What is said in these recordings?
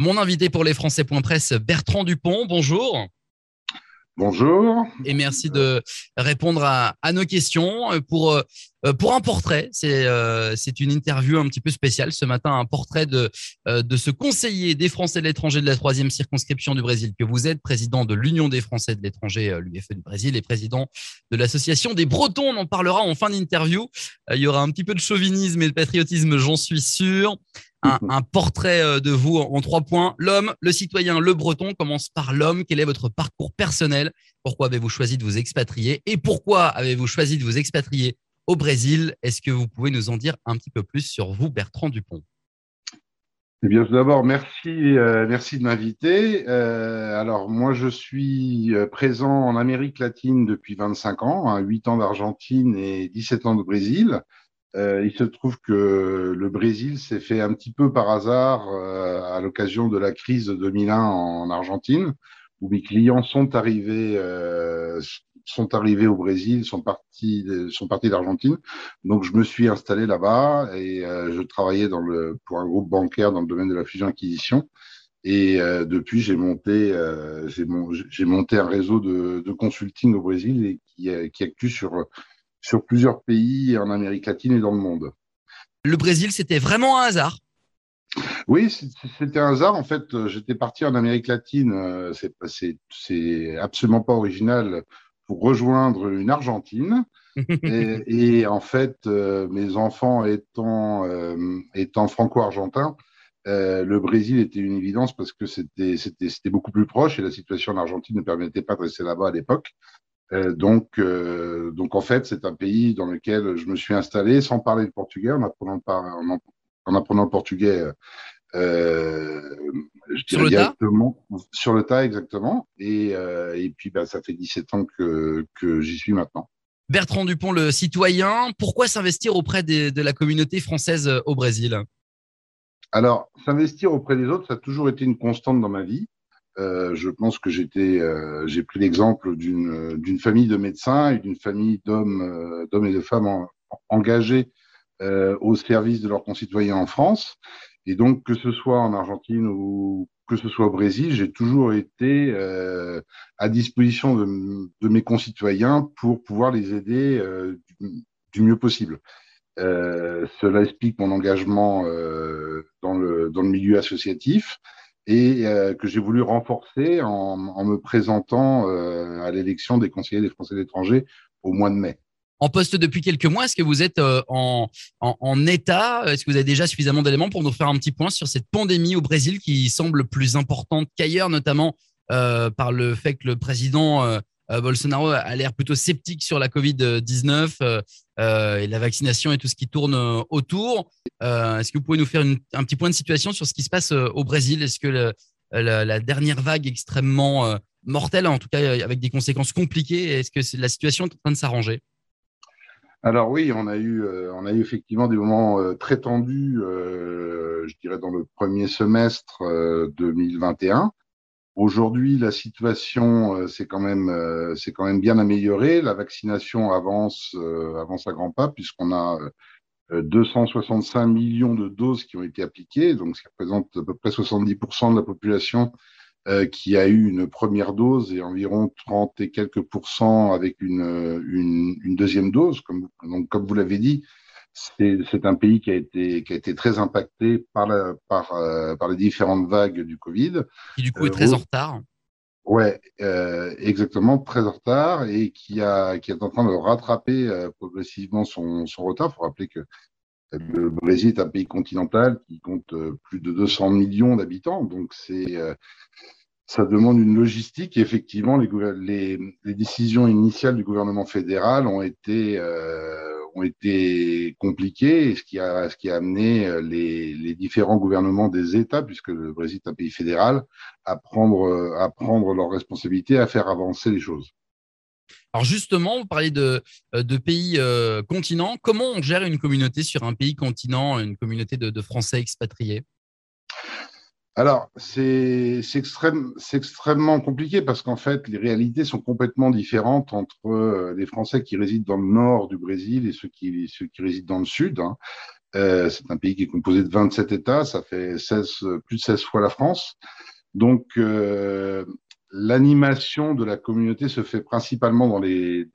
Mon invité pour les Français.press, Bertrand Dupont. Bonjour. Bonjour. Et merci de répondre à, nos questions. Pour, euh, pour un portrait, c'est euh, c'est une interview un petit peu spéciale ce matin, un portrait de, euh, de ce conseiller des Français de l'étranger de la troisième circonscription du Brésil que vous êtes, président de l'Union des Français de l'étranger, l'UFE du Brésil, et président de l'association des Bretons. On en parlera en fin d'interview. Il y aura un petit peu de chauvinisme et de patriotisme, j'en suis sûr. Mhm. un, portrait euh, de vous en trois points. L'homme, le citoyen, le breton. Commence par l'homme. Quel est votre parcours personnel? Pourquoi avez-vous choisi de vous expatrier? Et pourquoi avez-vous choisi de vous expatrier au Brésil? Est-ce que vous pouvez nous en dire un petit peu plus sur vous, Bertrand Dupont? Eh bien, tout d'abord, merci, euh, merci de m'inviter. Euh, alors, moi, je suis présent en Amérique latine depuis 25 ans, hein, 8 ans d'Argentine et 17 ans de Brésil. Euh, il se trouve que le Brésil s'est fait un petit peu par hasard euh, à l'occasion de la crise de 2001 en Argentine, où mes clients sont arrivés, euh, sont arrivés au Brésil, sont partis, sont partis d'Argentine. Donc je me suis installé là-bas et je travaillais dans le, pour un groupe bancaire dans le domaine de la fusion-acquisition. Et depuis, j'ai monté, j'ai monté un réseau de, de, consulting au Brésil et qui, qui actue sur sur plusieurs pays en Amérique latine et dans le monde. Le Brésil, c'était vraiment un hasard oui, c'était un hasard. En fait, euh, j'étais parti en Amérique latine. Euh, c'est absolument pas original pour rejoindre une Argentine. et, en fait, euh, mes enfants étant, étant franco-argentins, le Brésil était une évidence parce que c'était beaucoup plus proche et la situation en Argentine ne permettait pas de rester là-bas à l'époque. Euh, donc, euh, donc en fait, c'est un pays dans lequel je me suis installé sans parler le portugais, en apprenant, par, en, en apprenant le portugais. Euh, je sur le directement tas sur le tas exactement et, euh, et puis bah, ça fait 17 ans que, que j'y suis maintenant. Bertrand Dupont, le citoyen, pourquoi s'investir auprès des, de la communauté française au Brésil? Alors, s'investir auprès des autres, ça a toujours été une constante dans ma vie. Euh, je pense que j'étais, euh, j'ai pris l'exemple d'une famille de médecins et d'une famille d'hommes euh, et de femmes engagés au service de leurs concitoyens en France. Et donc que ce soit en Argentine ou que ce soit au Brésil, j'ai toujours été à disposition de, mes concitoyens pour pouvoir les aider du, mieux possible. cela explique mon engagement dans le milieu associatif et euh, que j'ai voulu renforcer en, me présentant euh, à l'élection des conseillers des Français de l'étranger au mois de mai. En poste depuis quelques mois, est-ce que vous êtes euh, en, en, état Est-ce que vous avez déjà suffisamment d'éléments pour nous faire un petit point sur cette pandémie au Brésil qui semble plus importante qu'ailleurs, notamment par le fait que le président Bolsonaro a l'air plutôt sceptique sur la Covid-19 euh, euh, et la vaccination et tout ce qui tourne autour. Est-ce que vous pouvez nous faire un petit point de situation sur ce qui se passe au Brésil? Est-ce que la, dernière vague extrêmement mortelle, en tout cas avec des conséquences compliquées, est-ce que la situation est en train de s'arranger? Alors oui, on a eu, on a eu effectivement des moments très tendus, je dirais dans le premier semestre 2021. Aujourd'hui, la situation euh, s'est quand même euh, c'est quand même bien améliorée. La vaccination avance euh, avance à grands pas puisqu'on a 265 millions de doses qui ont été appliquées, donc qui représente à peu près 70% de la population qui a eu une première dose et environ 30 et quelques pourcents avec une, une, deuxième dose. Donc, comme vous l'avez dit, c'est un pays qui a été qui a été très impacté par la, par euh, par les différentes vagues du Covid. Qui du coup est très euh, en retard. Ouais, euh, exactement, très en retard et qui a qui est en train de rattraper progressivement son son retard. Il faut rappeler que le Brésil est un pays continental qui compte plus de 200 millions d'habitants, donc c'est ça demande une logistique. Et effectivement, les, les, les, décisions initiales du gouvernement fédéral ont été euh, été compliquées, ce qui a, amené euh, les, différents gouvernements des États, puisque le Brésil est un pays fédéral, à prendre, euh, à prendre leurs responsabilités, à faire avancer les choses. Alors justement, vous parlez de, euh, pays continents. Comment on gère une communauté sur un pays continent, une communauté de Français expatriés? Alors, c'est extrême, extrêmement compliqué parce qu'en fait, les réalités sont complètement différentes entre euh, les Français qui résident dans le nord du Brésil et ceux qui, résident dans le sud. Hein. c'est un pays qui est composé de 27 États, ça fait 16, plus de 16 fois la France. Donc, l'animation de la communauté se fait principalement dans les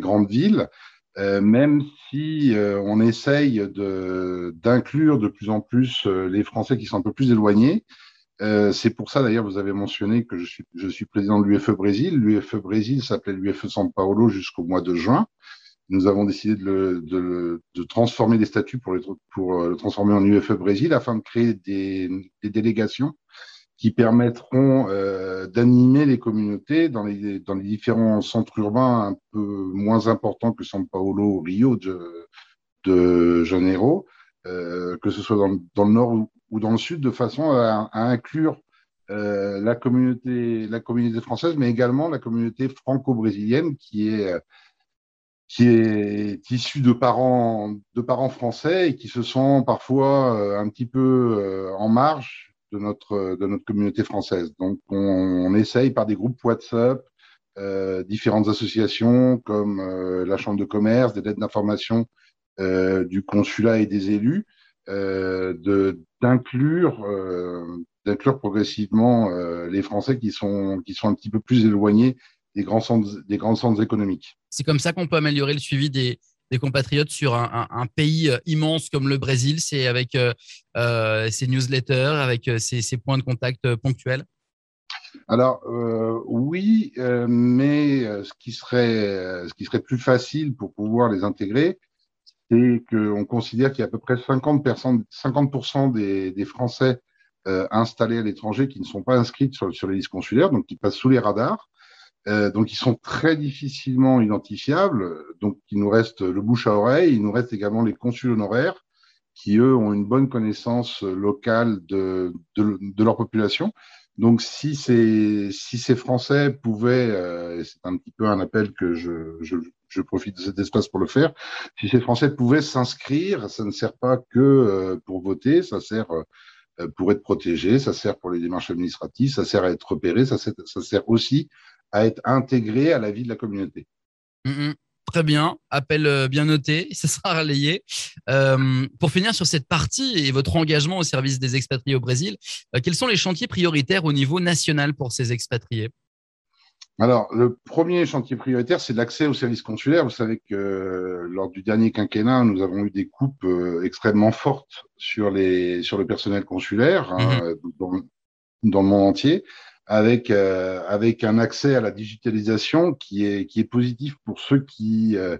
grandes villes, euh, même si euh, on essaye d'inclure de, plus en plus euh, les Français qui sont un peu plus éloignés. c'est pour ça d'ailleurs, vous avez mentionné que je suis, je suis président de l'UFE Brésil. L'UFE Brésil s'appelait l'UFE São Paulo jusqu'au mois de juin. Nous avons décidé de, le, de, de transformer les statuts pour, les, pour le transformer en UFE Brésil afin de créer des, des délégations qui permettront euh, d'animer les communautés dans les, différents centres urbains un peu moins importants que São Paulo ou Rio de, Janeiro, euh, que ce soit dans, le nord ou, dans le sud, de façon à, inclure euh, la, communauté, la communauté française, mais également la communauté franco-brésilienne qui est qui est issue de parents de parents français et qui se sent parfois un petit peu en marge de notre, de notre communauté française. Donc, on, essaye par des groupes WhatsApp, euh, différentes associations comme euh, la Chambre de commerce, des lettres d'information euh, du consulat et des élus, de d'inclure d'inclure progressivement les Français qui sont qui sont un petit peu plus éloignés des grands centres des grands centres économiques. C'est comme ça qu'on peut améliorer le suivi des des compatriotes sur un, pays euh, immense comme le Brésil, c'est avec euh, euh, ces newsletters, avec ces, points de contact ponctuels alors oui, mais ce qui serait plus facile pour pouvoir les intégrer, c'est qu'on considère qu'il y a à peu près 50%, 50 des, Français installés à l'étranger qui ne sont pas inscrits sur les listes consulaires, donc qui passent sous les radars. Euh, donc, ils sont très difficilement identifiables. Donc, il nous reste le bouche à oreille. Il nous reste également les consuls honoraires qui, eux, ont une bonne connaissance locale de, de, leur population. Donc, si ces, si ces Français pouvaient, euh, c'est un petit peu un appel que je, je, je, profite de cet espace pour le faire, si ces Français pouvaient s'inscrire, ça ne sert pas que euh, pour voter, ça sert euh, pour être protégé, ça sert pour les démarches administratives, ça sert à être repéré, ça sert, ça sert aussi à être intégré à la vie de la communauté. Mm, mm. Très bien, appel euh, bien noté, ça sera relayé. Euh, pour finir sur cette partie et votre engagement au service des expatriés au Brésil, euh, quels sont les chantiers prioritaires au niveau national pour ces expatriés? Alors, le premier chantier prioritaire, c'est l'accès aux services consulaires. Vous savez que lors du dernier quinquennat, nous avons eu des coupes extrêmement fortes sur, les, sur le personnel consulaire hein, mm-hmm. dans, dans, le monde entier avec euh, avec un accès à la digitalisation qui est qui est positif pour ceux qui euh,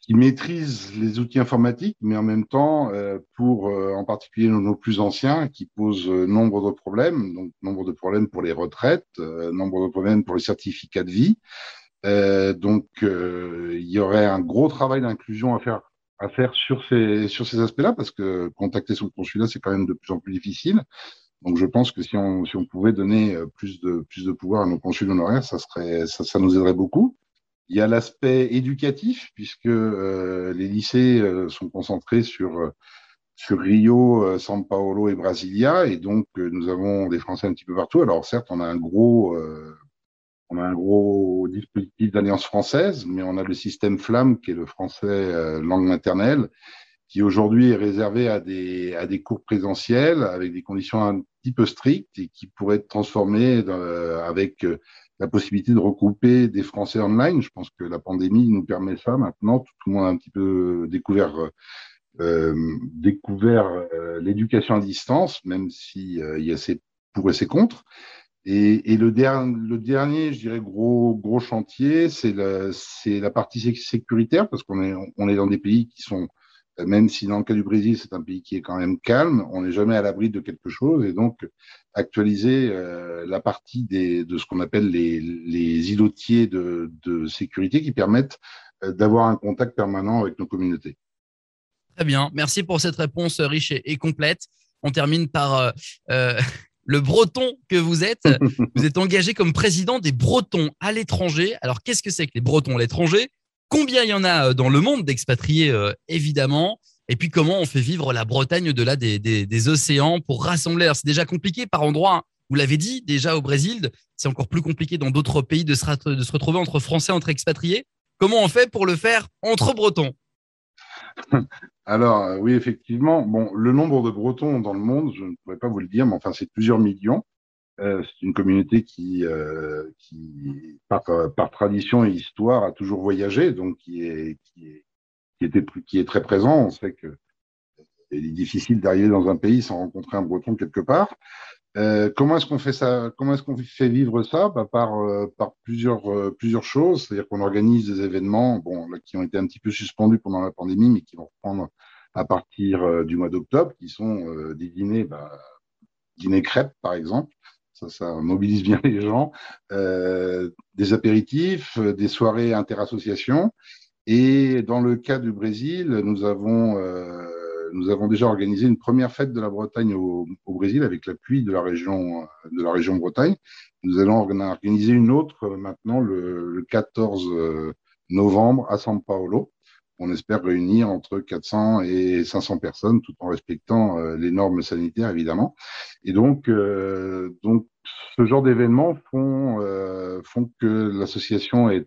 qui maîtrisent les outils informatiques, mais en même temps euh, pour en particulier nos, plus anciens qui posent nombre de problèmes, donc nombre de problèmes pour les retraites, nombre de problèmes pour les certificats de vie. donc il y aurait un gros travail d'inclusion à faire à faire sur ces sur ces aspects-là parce que contacter son consulat c'est quand même de plus en plus difficile. Donc je pense que si on, si on pouvait donner euh, plus de, plus de pouvoir à nos consuls honoraires, ça, serait, ça, ça nous aiderait beaucoup. Il y a l'aspect éducatif, puisque euh, les lycées euh, sont concentrés sur, sur Rio, São Paulo et Brasilia, et donc nous avons des Français un petit peu partout. Alors certes, on a un gros, on a un gros dispositif d'alliance française, mais on a le système Flamme, qui est le français langue maternelle, qui aujourd'hui est réservé à des, à des cours présentiels avec des conditions un petit peu strictes et qui pourrait être transformé euh, avec euh, la possibilité de regrouper des Français online. Je pense que la pandémie nous permet ça maintenant. Tout, le monde a un petit peu découvert euh, découvert euh, l'éducation à distance, même si il y a ses pour et ses contre. Et, et le, dernier, le dernier, je dirais, gros, gros chantier, c'est la, c'est la partie sécuritaire, parce qu'on est, on est dans des pays qui sont même si dans le cas du Brésil, c'est un pays qui est quand même calme, on n'est jamais à l'abri de quelque chose. Et donc, actualiser euh, la partie des, de ce qu'on appelle les, les îlotiers de, de, sécurité qui permettent euh, d'avoir un contact permanent avec nos communautés. Très bien. Merci pour cette réponse riche et, complète. On termine par euh, euh le breton que vous êtes. vous êtes engagé comme président des Bretons à l'étranger. Alors, qu'est-ce que c'est que les Bretons à l'étranger? Combien il y en a euh, dans le monde d'expatriés, euh, évidemment Et puis, comment on fait vivre la Bretagne au-delà des, océans pour rassembler? C'est déjà compliqué par endroits. Hein. Vous l'avez dit, déjà au Brésil, c'est encore plus compliqué dans d'autres pays de se, retrouver entre Français, entre expatriés. Comment on fait pour le faire entre Bretons? Alors, oui, effectivement. Bon, le nombre de Bretons dans le monde, je ne pourrais pas vous le dire, mais enfin, c'est plusieurs millions. Euh, c'est une communauté qui, euh, par, tradition et histoire, a toujours voyagé, donc qui est, très présent. On sait que il est difficile d'arriver dans un pays sans rencontrer un Breton quelque part. Euh, comment est-ce qu'on fait ça? Comment est-ce qu'on fait vivre ça? Bah, Par, plusieurs, choses. C'est-à-dire qu'on organise des événements, qui ont été un petit peu suspendus pendant la pandémie, mais qui vont reprendre à partir du mois d'octobre, qui sont des dîners, bah, dîners crêpes par exemple. Ça, mobilise bien les gens. des apéritifs, des soirées interassociations. Et dans le cas du Brésil, nous avons avons déjà organisé une première fête de la Bretagne au, Brésil avec l'appui de la région de la région Bretagne. Nous allons organiser une autre maintenant le, le 14 euh, novembre à São Paulo. On espère réunir entre 400 et 500 personnes tout en respectant euh, les normes sanitaires évidemment. Et donc, euh, donc ce genre d'événements font, euh, font que l'association est,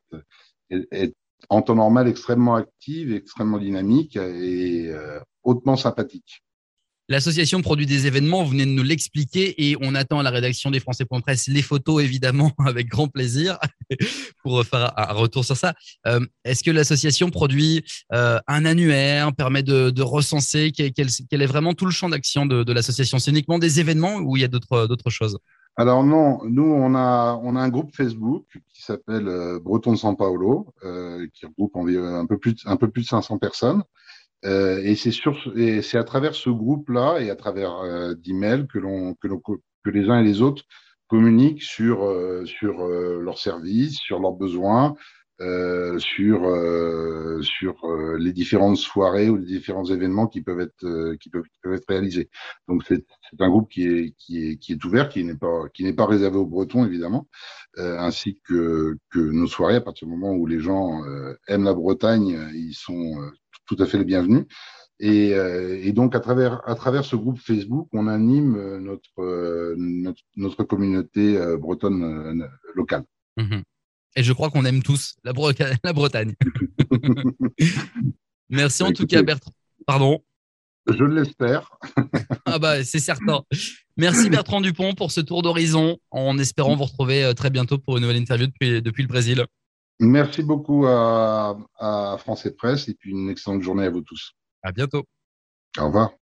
est, en temps normal extrêmement active, extrêmement dynamique et hautement sympathique. L'association produit des événements, vous venez de nous l'expliquer et on attend à la rédaction des Français.presse les photos évidemment avec grand plaisir pour faire un retour sur ça. Euh, Est-ce que l'association produit euh, un annuaire, permet de, recenser? Quel, est vraiment tout le champ d'action de, l'association? C'est uniquement des événements ou il y a d'autres choses? Alors non, nous on a on a un groupe Facebook qui s'appelle euh, Breton de San Paolo, euh, qui regroupe un peu plus un peu plus de 500 personnes. Euh, et c'est à travers ce groupe-là et à travers euh, d'emails que les uns et les autres communiquent sur sur euh, leurs services, sur leurs besoins, euh, sur euh, sur euh, les différentes soirées ou les différents événements qui peuvent être qui peuvent, qui peuvent être réalisés. Donc c'est un groupe qui est qui est qui est ouvert, qui n'est pas pas réservé aux Bretons évidemment, ainsi que que nos soirées à partir du moment où les gens aiment la Bretagne, ils sont tout à fait les bienvenus. Et, donc à travers à travers ce groupe Facebook, on anime notre notre, notre communauté bretonne locale. Mmh. Et je crois qu'on aime tous la, Bre la Bretagne. Merci en Écoutez, tout cas, Bertrand. Pardon. Je l'espère. ah bah c'est certain. Merci Bertrand Dupont pour ce tour d'horizon, en espérant vous retrouver euh, très bientôt pour une nouvelle interview depuis, depuis le Brésil. Merci beaucoup à, à France et Presse et puis une excellente journée à vous tous. À bientôt. Au revoir.